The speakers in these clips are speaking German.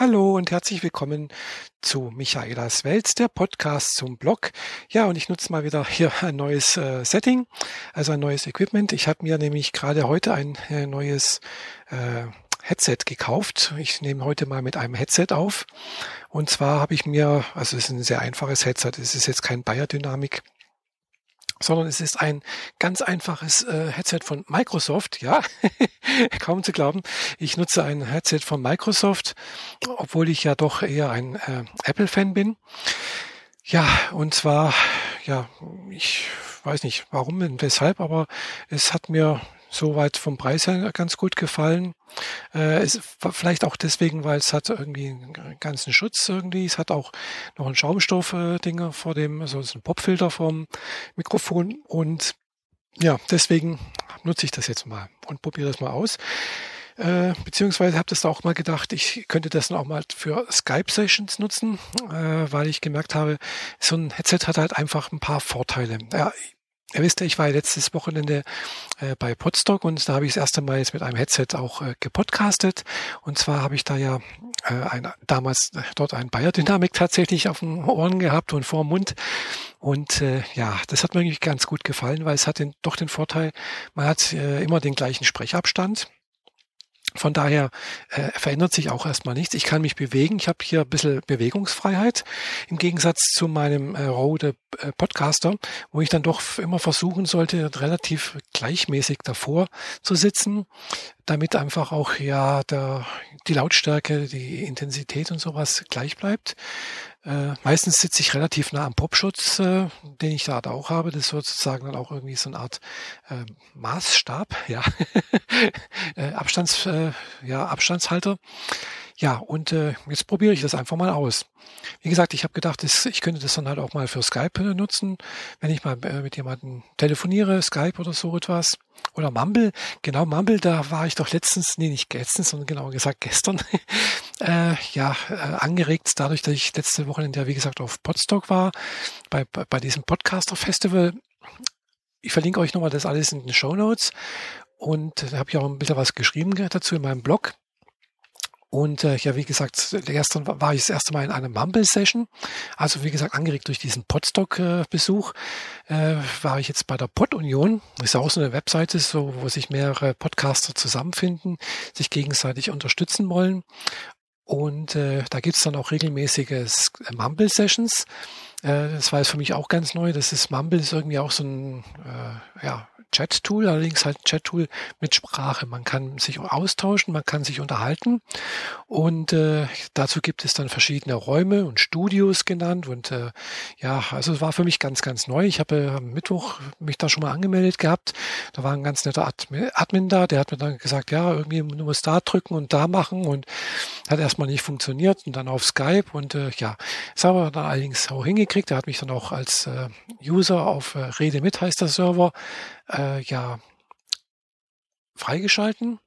Hallo und herzlich willkommen zu Michaelas Welt, der Podcast zum Blog. Ja, und ich nutze mal wieder hier ein neues äh, Setting, also ein neues Equipment. Ich habe mir nämlich gerade heute ein äh, neues äh, Headset gekauft. Ich nehme heute mal mit einem Headset auf. Und zwar habe ich mir, also es ist ein sehr einfaches Headset, es ist jetzt kein Bayer Dynamic sondern es ist ein ganz einfaches äh, Headset von Microsoft. Ja, kaum zu glauben. Ich nutze ein Headset von Microsoft, obwohl ich ja doch eher ein äh, Apple-Fan bin. Ja, und zwar, ja, ich weiß nicht warum und weshalb, aber es hat mir soweit vom Preis her ganz gut gefallen. Äh, ist vielleicht auch deswegen, weil es hat irgendwie einen ganzen Schutz irgendwie. Es hat auch noch ein Schaumstoff-Dinger äh, vor dem, also ein Popfilter vom Mikrofon und ja, deswegen nutze ich das jetzt mal und probiere das mal aus. Äh, beziehungsweise habe das auch mal gedacht, ich könnte das dann auch mal für Skype-Sessions nutzen, äh, weil ich gemerkt habe, so ein Headset hat halt einfach ein paar Vorteile. Ja, Ihr wisst ja, ich war letztes Wochenende äh, bei Podstock und da habe ich das erste Mal jetzt mit einem Headset auch äh, gepodcastet. Und zwar habe ich da ja äh, ein, damals äh, dort ein Bayer Dynamik tatsächlich auf den Ohren gehabt und vor dem Mund. Und äh, ja, das hat mir eigentlich ganz gut gefallen, weil es hat den, doch den Vorteil, man hat äh, immer den gleichen Sprechabstand. Von daher äh, verändert sich auch erstmal nichts. Ich kann mich bewegen. Ich habe hier ein bisschen Bewegungsfreiheit im Gegensatz zu meinem äh, Rode äh, Podcaster, wo ich dann doch immer versuchen sollte, relativ gleichmäßig davor zu sitzen, damit einfach auch ja der, die Lautstärke, die Intensität und sowas gleich bleibt. Äh, meistens sitze ich relativ nah am Popschutz, äh, den ich da auch habe. Das ist sozusagen dann auch irgendwie so eine Art äh, Maßstab, ja, Abstands, äh, ja, Abstandshalter. Ja, und äh, jetzt probiere ich das einfach mal aus. Wie gesagt, ich habe gedacht, ich könnte das dann halt auch mal für Skype äh, nutzen, wenn ich mal äh, mit jemandem telefoniere, Skype oder so etwas. Oder Mumble, genau Mumble, da war ich doch letztens, nee, nicht letztens, sondern genauer gesagt gestern, äh, ja, äh, angeregt dadurch, dass ich letzte Woche, in der, wie gesagt, auf Podstock war, bei, bei, diesem Podcaster-Festival. Ich verlinke euch nochmal das alles in den Show Notes und da habe ich auch ein bisschen was geschrieben dazu in meinem Blog. Und äh, ja, wie gesagt, gestern war ich das erste Mal in einer Mumble-Session. Also wie gesagt, angeregt durch diesen Podstock-Besuch äh, war ich jetzt bei der Pod-Union. Das ist auch so eine Webseite, so, wo sich mehrere Podcaster zusammenfinden, sich gegenseitig unterstützen wollen. Und äh, da gibt's dann auch regelmäßige Mumble-Sessions. Äh, das war jetzt für mich auch ganz neu. Das ist Mumble ist irgendwie auch so ein äh, ja, Chat-Tool, allerdings halt Chat-Tool mit Sprache. Man kann sich austauschen, man kann sich unterhalten und äh, dazu gibt es dann verschiedene Räume und Studios genannt und äh, ja, also es war für mich ganz, ganz neu. Ich habe äh, am Mittwoch mich da schon mal angemeldet gehabt. Da war ein ganz netter Admin da, der hat mir dann gesagt, ja, irgendwie du musst da drücken und da machen und hat erstmal nicht funktioniert und dann auf Skype und äh, ja, das haben wir dann allerdings auch hingekriegt. Der hat mich dann auch als äh, User auf äh, Rede mit heißt der Server äh, ja freigeschalten.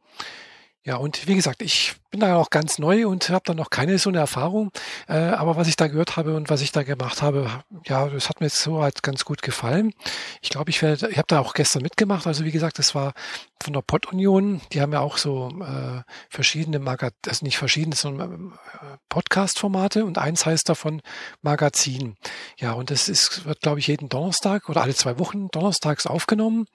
Ja, und wie gesagt, ich bin da auch ganz neu und habe da noch keine so eine Erfahrung. Äh, aber was ich da gehört habe und was ich da gemacht habe, ja, das hat mir jetzt so halt ganz gut gefallen. Ich glaube, ich werde, ich habe da auch gestern mitgemacht. Also wie gesagt, das war von der Pod-Union. Die haben ja auch so äh, verschiedene Magazine, also nicht verschiedene, sondern äh, Podcast-Formate und eins heißt davon Magazin. Ja, und das ist, wird, glaube ich, jeden Donnerstag oder alle zwei Wochen donnerstags aufgenommen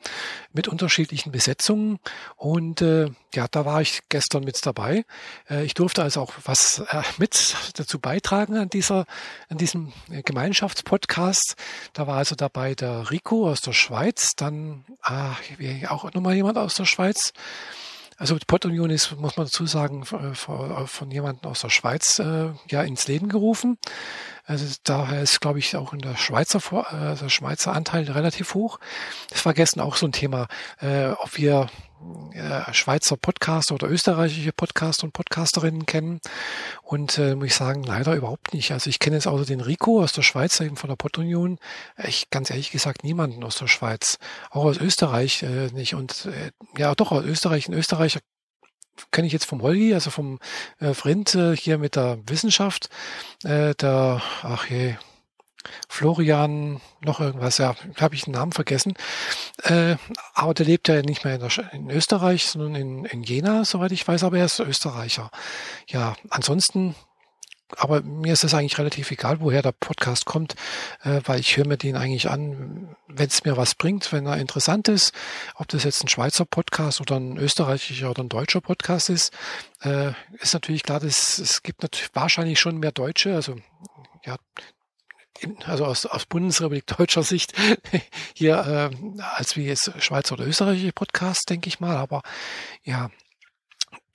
mit unterschiedlichen Besetzungen. Und äh, ja, da war ich gestern mit dabei. Äh, ich durfte also auch was äh, mit dazu beitragen an dieser, an diesem Gemeinschaftspodcast. Da war also dabei der Rico aus der Schweiz, dann ah, auch nochmal jemand aus der Schweiz. Also die Pod-Union ist, muss man dazu sagen, von jemandem aus der Schweiz äh, ja ins Leben gerufen. Also daher ist, glaube ich, auch in der Schweizer äh, der Schweizer Anteil relativ hoch. Das war gestern auch so ein Thema, äh, ob wir äh, Schweizer Podcaster oder österreichische Podcaster und Podcasterinnen kennen. Und äh, muss ich sagen, leider überhaupt nicht. Also ich kenne jetzt außer den Rico aus der Schweiz, eben von der Podunion, ich ganz ehrlich gesagt niemanden aus der Schweiz. Auch aus Österreich äh, nicht. Und äh, ja, doch aus Österreich. Ein Österreicher kenne ich jetzt vom Holgi, also vom äh, Frind äh, hier mit der Wissenschaft. Äh, der, ach je, Florian, noch irgendwas, ja, habe ich den Namen vergessen. Äh, aber der lebt ja nicht mehr in, der, in Österreich, sondern in, in Jena, soweit ich weiß, aber er ist Österreicher. Ja, ansonsten aber mir ist es eigentlich relativ egal, woher der Podcast kommt, äh, weil ich höre mir den eigentlich an, wenn es mir was bringt, wenn er interessant ist, ob das jetzt ein Schweizer Podcast oder ein österreichischer oder ein deutscher Podcast ist, äh, ist natürlich klar, dass es gibt natürlich wahrscheinlich schon mehr Deutsche, also ja, also aus, aus Bundesrepublik deutscher Sicht hier äh, als wie jetzt Schweizer oder österreichische Podcasts, denke ich mal. Aber ja,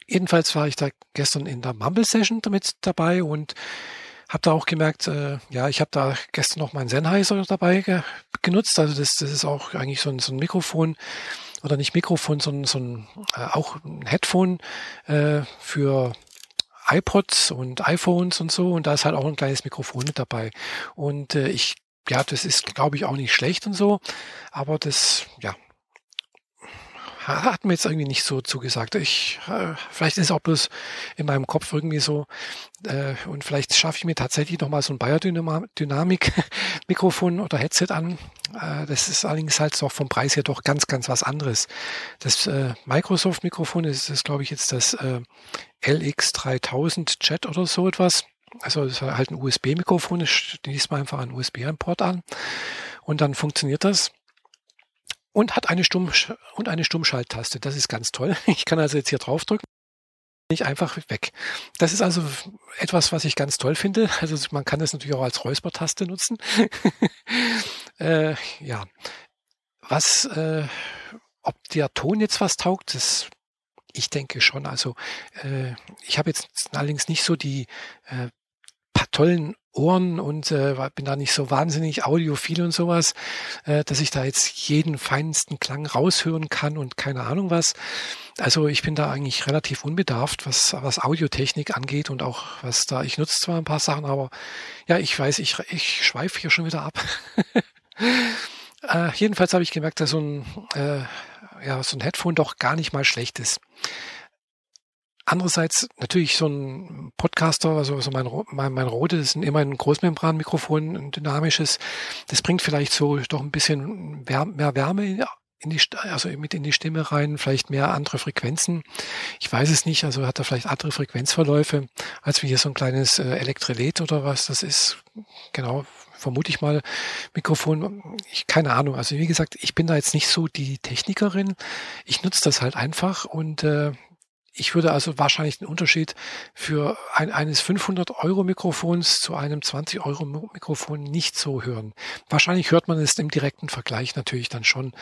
jedenfalls war ich da gestern in der Mumble Session damit dabei und habe da auch gemerkt, äh, ja, ich habe da gestern noch meinen Sennheiser dabei ge genutzt. Also das, das ist auch eigentlich so ein, so ein Mikrofon oder nicht Mikrofon, sondern so ein, äh, auch ein Headphone äh, für iPods und iPhones und so. Und da ist halt auch ein kleines Mikrofon mit dabei. Und äh, ich, ja, das ist, glaube ich, auch nicht schlecht und so. Aber das, ja, hat mir jetzt irgendwie nicht so zugesagt. Ich, äh, vielleicht ist es auch bloß in meinem Kopf irgendwie so, äh, und vielleicht schaffe ich mir tatsächlich nochmal so ein Biodynamik-Mikrofon oder Headset an. Äh, das ist allerdings halt auch vom Preis her doch ganz, ganz was anderes. Das äh, Microsoft-Mikrofon ist, ist glaube ich, jetzt das äh, LX3000 Chat oder so etwas. Also das ist halt ein USB-Mikrofon, ich schließe mal einfach einen USB-Import an und dann funktioniert das und hat eine Stumm und eine Stummschalttaste. Das ist ganz toll. Ich kann also jetzt hier draufdrücken. Nicht einfach weg. Das ist also etwas, was ich ganz toll finde. Also man kann das natürlich auch als Räuspertaste nutzen. äh, ja. Was, äh, ob der Ton jetzt was taugt, das ich denke schon. Also äh, ich habe jetzt allerdings nicht so die äh, tollen Ohren und äh, bin da nicht so wahnsinnig audiophil und sowas, äh, dass ich da jetzt jeden feinsten Klang raushören kann und keine Ahnung was. Also ich bin da eigentlich relativ unbedarft, was, was Audiotechnik angeht und auch was da, ich nutze zwar ein paar Sachen, aber ja, ich weiß, ich, ich schweife hier schon wieder ab. äh, jedenfalls habe ich gemerkt, dass so ein, äh, ja, so ein Headphone doch gar nicht mal schlecht ist. Andererseits natürlich so ein Podcaster, also so mein, mein, mein Rode, das ist immer ein Großmembranmikrofon, ein dynamisches. Das bringt vielleicht so doch ein bisschen mehr Wärme in die, also mit in die Stimme rein, vielleicht mehr andere Frequenzen. Ich weiß es nicht, also hat er vielleicht andere Frequenzverläufe, als wie hier so ein kleines äh, Elektrolet oder was das ist. Genau, vermute ich mal, Mikrofon. Ich, keine Ahnung. Also wie gesagt, ich bin da jetzt nicht so die Technikerin. Ich nutze das halt einfach und äh, ich würde also wahrscheinlich den Unterschied für ein, eines 500 Euro Mikrofons zu einem 20 Euro Mikrofon nicht so hören. Wahrscheinlich hört man es im direkten Vergleich natürlich dann schon.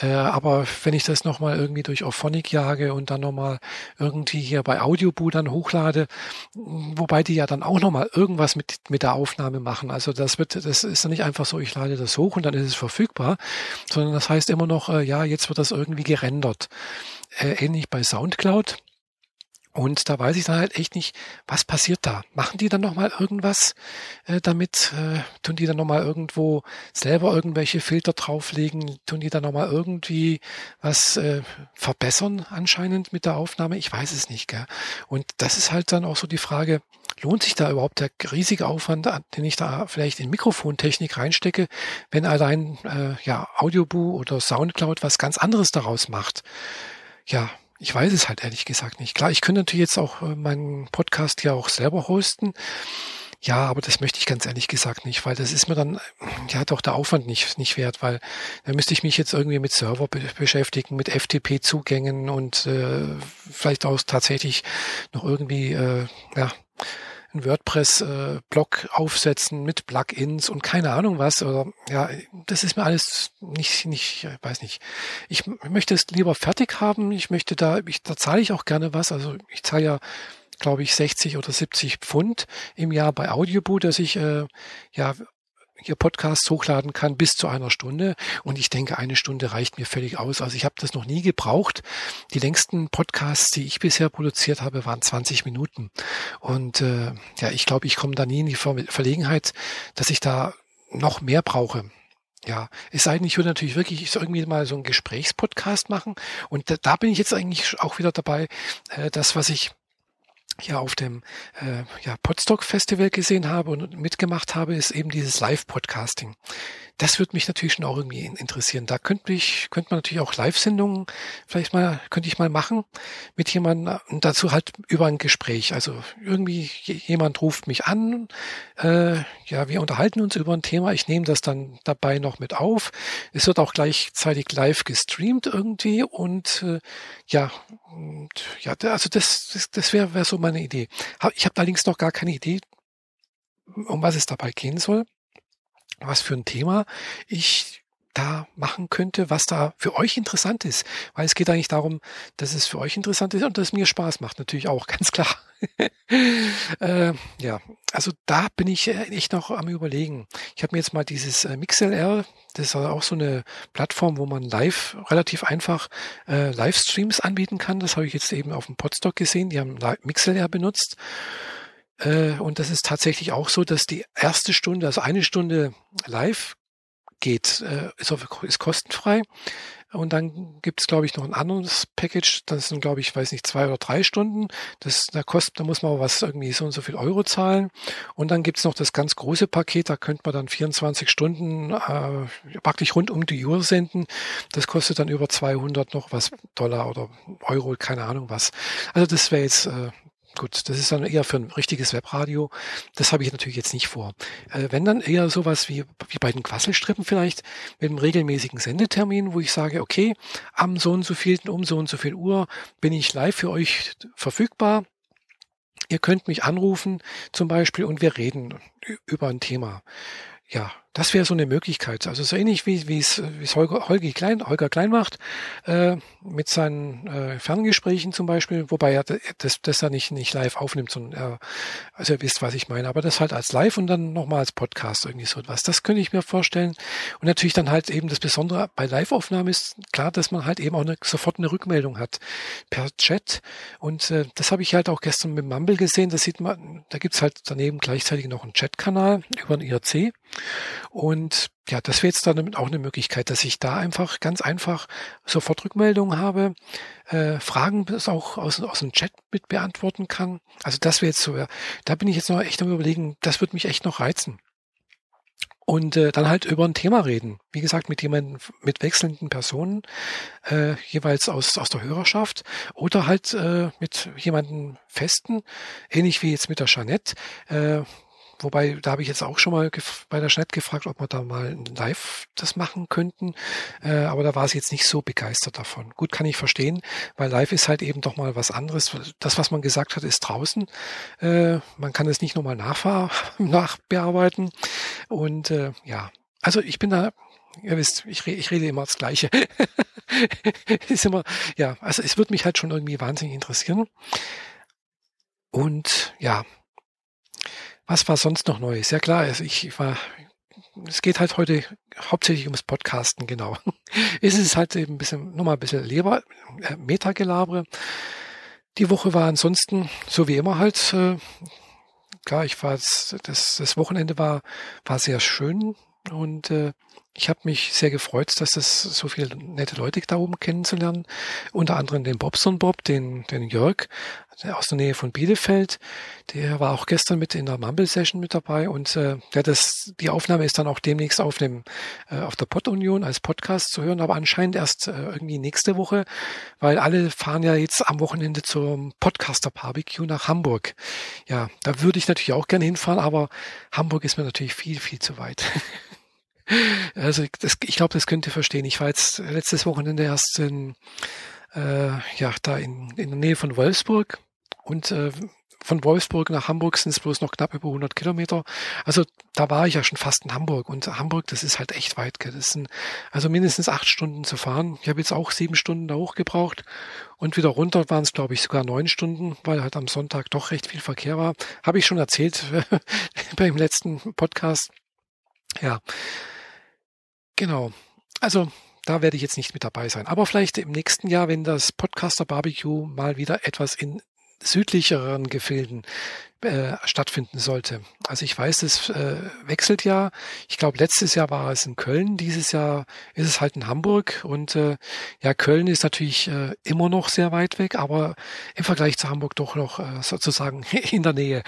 Äh, aber wenn ich das nochmal irgendwie durch Auphonic jage und dann nochmal irgendwie hier bei Audioboo dann hochlade, wobei die ja dann auch nochmal irgendwas mit, mit der Aufnahme machen. Also das wird, das ist dann nicht einfach so, ich lade das hoch und dann ist es verfügbar, sondern das heißt immer noch, äh, ja, jetzt wird das irgendwie gerendert äh, ähnlich bei Soundcloud. Und da weiß ich dann halt echt nicht, was passiert da? Machen die dann nochmal irgendwas äh, damit? Äh, tun die dann nochmal irgendwo selber irgendwelche Filter drauflegen? Tun die dann nochmal irgendwie was äh, verbessern anscheinend mit der Aufnahme? Ich weiß es nicht. Gell? Und das ist halt dann auch so die Frage, lohnt sich da überhaupt der riesige Aufwand, den ich da vielleicht in Mikrofontechnik reinstecke, wenn allein äh, ja Audioboo oder Soundcloud was ganz anderes daraus macht? Ja, ich weiß es halt ehrlich gesagt nicht. Klar, ich könnte natürlich jetzt auch äh, meinen Podcast ja auch selber hosten. Ja, aber das möchte ich ganz ehrlich gesagt nicht, weil das ist mir dann, ja, doch der Aufwand nicht, nicht wert, weil da müsste ich mich jetzt irgendwie mit Server be beschäftigen, mit FTP-Zugängen und äh, vielleicht auch tatsächlich noch irgendwie, äh, ja, einen WordPress-Blog aufsetzen mit Plugins und keine Ahnung was. Oder ja, das ist mir alles nicht, nicht, ich weiß nicht. Ich möchte es lieber fertig haben. Ich möchte da, ich, da zahle ich auch gerne was. Also ich zahle ja glaube ich, 60 oder 70 Pfund im Jahr bei Audioboo, dass ich äh, ja hier Podcasts hochladen kann bis zu einer Stunde. Und ich denke, eine Stunde reicht mir völlig aus. Also ich habe das noch nie gebraucht. Die längsten Podcasts, die ich bisher produziert habe, waren 20 Minuten. Und äh, ja, ich glaube, ich komme da nie in die Verlegenheit, dass ich da noch mehr brauche. Ja, es sei denn, ich würde natürlich wirklich irgendwie mal so einen Gesprächspodcast machen. Und da, da bin ich jetzt eigentlich auch wieder dabei, äh, das, was ich ja auf dem äh, ja, Podstock Festival gesehen habe und mitgemacht habe, ist eben dieses Live-Podcasting. Das würde mich natürlich schon auch irgendwie interessieren. Da könnte ich, könnte man natürlich auch Live-Sendungen vielleicht mal, könnte ich mal machen mit jemandem und dazu halt über ein Gespräch. Also irgendwie jemand ruft mich an, äh, ja, wir unterhalten uns über ein Thema. Ich nehme das dann dabei noch mit auf. Es wird auch gleichzeitig live gestreamt irgendwie und äh, ja, und, ja, also das, das, das wäre wär so meine Idee. Ich habe allerdings noch gar keine Idee, um was es dabei gehen soll was für ein Thema ich da machen könnte, was da für euch interessant ist. Weil es geht eigentlich darum, dass es für euch interessant ist und dass es mir Spaß macht, natürlich auch, ganz klar. äh, ja, also da bin ich echt noch am überlegen. Ich habe mir jetzt mal dieses äh, MixLR, das ist auch so eine Plattform, wo man live, relativ einfach äh, Livestreams anbieten kann. Das habe ich jetzt eben auf dem Podstock gesehen. Die haben MixLR benutzt. Äh, und das ist tatsächlich auch so, dass die erste Stunde, also eine Stunde live geht, äh, ist, kostenfrei. Und dann gibt es, glaube ich, noch ein anderes Package. Das sind, glaube ich, weiß nicht, zwei oder drei Stunden. Das, da kostet, da muss man was irgendwie so und so viel Euro zahlen. Und dann gibt es noch das ganz große Paket. Da könnte man dann 24 Stunden äh, praktisch rund um die Uhr senden. Das kostet dann über 200 noch was Dollar oder Euro, keine Ahnung was. Also das wäre jetzt äh, Gut, das ist dann eher für ein richtiges Webradio. Das habe ich natürlich jetzt nicht vor. Äh, wenn dann eher sowas wie, wie bei den Quasselstrippen vielleicht mit einem regelmäßigen Sendetermin, wo ich sage, okay, am so und so vielen, um so und so viel Uhr bin ich live für euch verfügbar. Ihr könnt mich anrufen zum Beispiel und wir reden über ein Thema. Ja, das wäre so eine Möglichkeit. Also so ähnlich wie, es, wie es Holger, Klein, Holger Klein macht, äh, mit seinen äh, Ferngesprächen zum Beispiel, wobei er das, das er nicht, nicht live aufnimmt, sondern er, also ihr wisst, was ich meine, aber das halt als live und dann nochmal als Podcast irgendwie so etwas. Das könnte ich mir vorstellen. Und natürlich dann halt eben das Besondere bei Live-Aufnahmen ist klar, dass man halt eben auch eine, sofort eine Rückmeldung hat per Chat. Und äh, das habe ich halt auch gestern mit Mumble gesehen. Das sieht man, da gibt's halt daneben gleichzeitig noch einen Chat-Kanal über den IRC. Und ja, das wäre jetzt dann auch eine Möglichkeit, dass ich da einfach ganz einfach sofort Rückmeldungen habe, äh, Fragen bis auch aus, aus dem Chat mit beantworten kann. Also das wäre jetzt so, da bin ich jetzt noch echt am überlegen, das würde mich echt noch reizen. Und äh, dann halt über ein Thema reden. Wie gesagt, mit jemandem, mit wechselnden Personen, äh, jeweils aus, aus der Hörerschaft oder halt äh, mit jemandem festen, ähnlich wie jetzt mit der Jeanette, äh, Wobei, da habe ich jetzt auch schon mal bei der Schnitt gefragt, ob wir da mal live das machen könnten. Äh, aber da war sie jetzt nicht so begeistert davon. Gut, kann ich verstehen, weil live ist halt eben doch mal was anderes. Das, was man gesagt hat, ist draußen. Äh, man kann es nicht nochmal nachbearbeiten. Und äh, ja, also ich bin da Ihr wisst, ich, re ich rede immer das Gleiche. ist immer, ja, also es wird mich halt schon irgendwie wahnsinnig interessieren. Und ja, was war sonst noch Neues? Ja klar, also ich war, es geht halt heute hauptsächlich ums Podcasten, genau. es ist halt eben ein bisschen, nochmal ein bisschen Leber, äh, Metagelabre. Die Woche war ansonsten, so wie immer halt, äh, klar, ich war, das, das Wochenende war, war sehr schön und äh, ich habe mich sehr gefreut, dass es so viele nette Leute da oben kennenzulernen. Unter anderem den Bobson Bob, den, den Jörg aus der Nähe von Bielefeld. Der war auch gestern mit in der Mumble-Session mit dabei und äh, ja, das, die Aufnahme ist dann auch demnächst auf dem äh, auf der Pod-Union als Podcast zu hören, aber anscheinend erst äh, irgendwie nächste Woche, weil alle fahren ja jetzt am Wochenende zum Podcaster-Barbecue nach Hamburg. Ja, da würde ich natürlich auch gerne hinfahren, aber Hamburg ist mir natürlich viel, viel zu weit. Also das, ich glaube, das könnt ihr verstehen. Ich war jetzt letztes Wochenende erst in, äh, ja, da in, in der Nähe von Wolfsburg und äh, von Wolfsburg nach Hamburg sind es bloß noch knapp über 100 Kilometer. Also da war ich ja schon fast in Hamburg und Hamburg, das ist halt echt weit. Gell? Das sind also mindestens acht Stunden zu fahren. Ich habe jetzt auch sieben Stunden da hoch gebraucht und wieder runter waren es, glaube ich, sogar neun Stunden, weil halt am Sonntag doch recht viel Verkehr war. Habe ich schon erzählt beim letzten Podcast. Ja, Genau. Also da werde ich jetzt nicht mit dabei sein. Aber vielleicht im nächsten Jahr, wenn das Podcaster Barbecue mal wieder etwas in südlicheren Gefilden äh, stattfinden sollte. Also ich weiß, es äh, wechselt ja. Ich glaube, letztes Jahr war es in Köln, dieses Jahr ist es halt in Hamburg. Und äh, ja, Köln ist natürlich äh, immer noch sehr weit weg, aber im Vergleich zu Hamburg doch noch äh, sozusagen in der Nähe.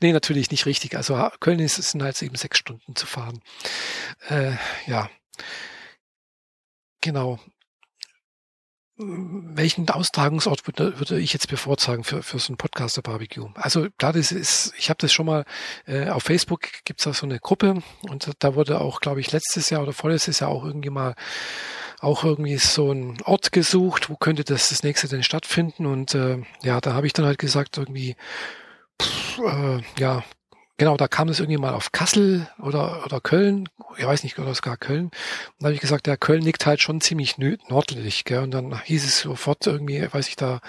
Nee, natürlich nicht richtig. Also Köln ist, sind halt eben sechs Stunden zu fahren. Äh, ja. Genau welchen Austragungsort würde, würde ich jetzt bevorzugen für, für so ein Podcaster-Barbecue? Also klar, das ist, ich habe das schon mal, äh, auf Facebook gibt's da so eine Gruppe und da wurde auch, glaube ich, letztes Jahr oder vorletztes Jahr auch irgendwie mal auch irgendwie so ein Ort gesucht, wo könnte das das nächste denn stattfinden und äh, ja, da habe ich dann halt gesagt, irgendwie, pff, äh, ja, Genau, da kam es irgendwie mal auf Kassel oder, oder Köln, ich weiß nicht, oder sogar Köln. Und da habe ich gesagt, der Köln liegt halt schon ziemlich nördlich. Gell? Und dann hieß es sofort irgendwie, weiß ich, da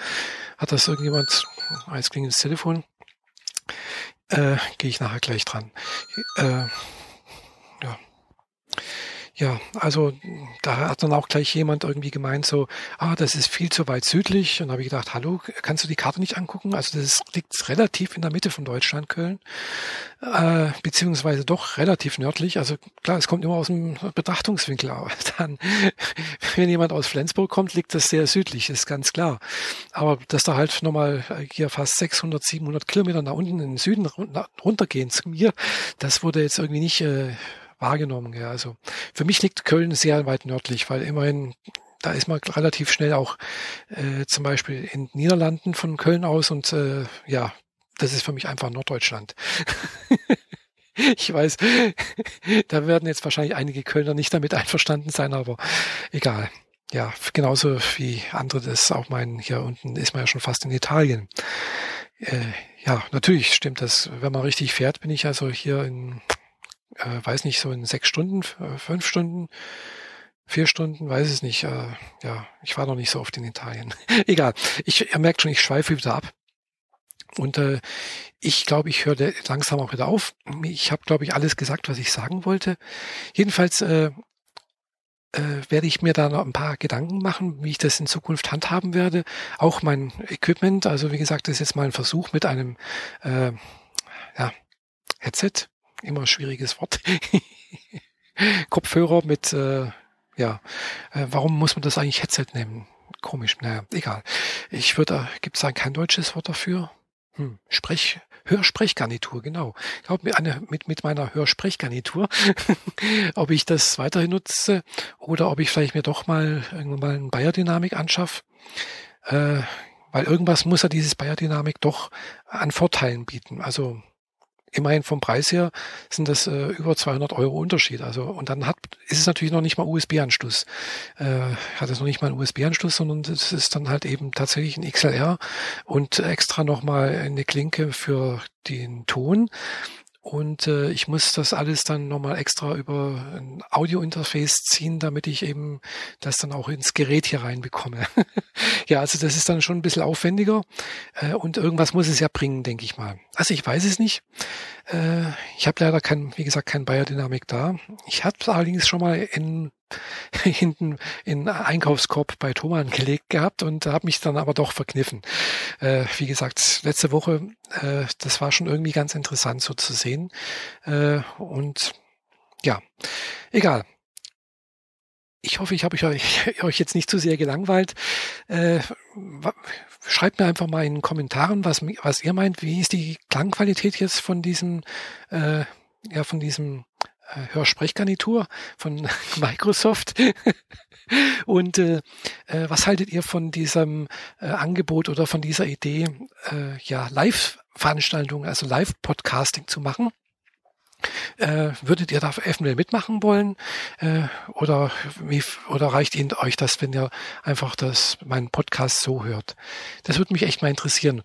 hat das irgendjemand, jetzt klingt das Telefon, äh, gehe ich nachher gleich dran. Äh, ja. Ja, also da hat dann auch gleich jemand irgendwie gemeint so, ah, das ist viel zu weit südlich. Und habe ich gedacht, hallo, kannst du die Karte nicht angucken? Also das liegt relativ in der Mitte von Deutschland, Köln, äh, beziehungsweise doch relativ nördlich. Also klar, es kommt immer aus dem Betrachtungswinkel. Aber dann, wenn jemand aus Flensburg kommt, liegt das sehr südlich, ist ganz klar. Aber dass da halt nochmal hier fast 600, 700 Kilometer nach unten in den Süden runtergehen zu mir, das wurde jetzt irgendwie nicht... Äh, wahrgenommen. Ja. Also für mich liegt Köln sehr weit nördlich, weil immerhin da ist man relativ schnell auch äh, zum Beispiel in Niederlanden von Köln aus und äh, ja, das ist für mich einfach Norddeutschland. ich weiß, da werden jetzt wahrscheinlich einige Kölner nicht damit einverstanden sein, aber egal. Ja, genauso wie andere das auch meinen, hier unten ist man ja schon fast in Italien. Äh, ja, natürlich stimmt das. Wenn man richtig fährt, bin ich also hier in äh, weiß nicht, so in sechs Stunden, äh, fünf Stunden, vier Stunden, weiß es nicht. Äh, ja, ich war noch nicht so oft in Italien. Egal. Ich, ihr merkt schon, ich schweife wieder ab. Und äh, ich glaube, ich höre langsam auch wieder auf. Ich habe, glaube ich, alles gesagt, was ich sagen wollte. Jedenfalls äh, äh, werde ich mir da noch ein paar Gedanken machen, wie ich das in Zukunft handhaben werde. Auch mein Equipment, also wie gesagt, das ist jetzt mal ein Versuch mit einem äh, ja, Headset, immer schwieriges Wort. Kopfhörer mit, äh, ja, äh, warum muss man das eigentlich Headset nehmen? Komisch, naja, egal. Ich würde, gibt es da kein deutsches Wort dafür? Hm, Sprech, Hörsprechgarnitur, genau. Ich glaube, mit, mit, mit meiner Hörsprechgarnitur, ob ich das weiterhin nutze oder ob ich vielleicht mir doch mal irgendwann mal ein Bayer-Dynamik anschaffe. Äh, weil irgendwas muss ja dieses Bayer-Dynamik doch an Vorteilen bieten. Also immerhin vom Preis her sind das äh, über 200 Euro Unterschied. Also und dann hat ist es natürlich noch nicht mal USB-Anschluss. Äh, hat es noch nicht mal einen USB-Anschluss, sondern es ist dann halt eben tatsächlich ein XLR und extra noch mal eine Klinke für den Ton. Und äh, ich muss das alles dann nochmal extra über ein Audio-Interface ziehen, damit ich eben das dann auch ins Gerät hier reinbekomme. ja, also das ist dann schon ein bisschen aufwendiger äh, und irgendwas muss es ja bringen, denke ich mal. Also ich weiß es nicht. Äh, ich habe leider kein, wie gesagt, kein Biodynamik da. Ich habe allerdings schon mal in hinten in Einkaufskorb bei Thomann gelegt gehabt und habe mich dann aber doch verkniffen. Äh, wie gesagt, letzte Woche, äh, das war schon irgendwie ganz interessant so zu sehen. Äh, und ja, egal. Ich hoffe, ich habe euch, euch jetzt nicht zu sehr gelangweilt. Äh, schreibt mir einfach mal in den Kommentaren, was, was ihr meint. Wie ist die Klangqualität jetzt von diesem, äh, ja, von diesem Hörsprechgarnitur von Microsoft. Und äh, äh, was haltet ihr von diesem äh, Angebot oder von dieser Idee, äh, ja, Live-Veranstaltungen, also Live-Podcasting zu machen? Äh, würdet ihr da eventuell mitmachen wollen? Äh, oder, wie, oder reicht Ihnen euch das, wenn ihr einfach das, meinen Podcast so hört? Das würde mich echt mal interessieren.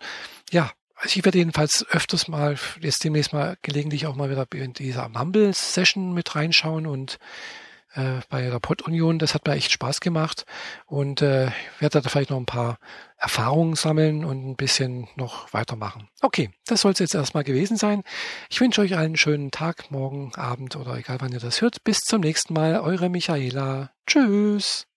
Ja, also ich werde jedenfalls öfters mal, jetzt demnächst mal gelegentlich auch mal wieder in dieser Mumble-Session mit reinschauen und äh, bei der Pod-Union, das hat mir echt Spaß gemacht und äh, werde da vielleicht noch ein paar Erfahrungen sammeln und ein bisschen noch weitermachen. Okay, das soll es jetzt erstmal gewesen sein. Ich wünsche euch einen schönen Tag, morgen, Abend oder egal wann ihr das hört. Bis zum nächsten Mal, eure Michaela. Tschüss.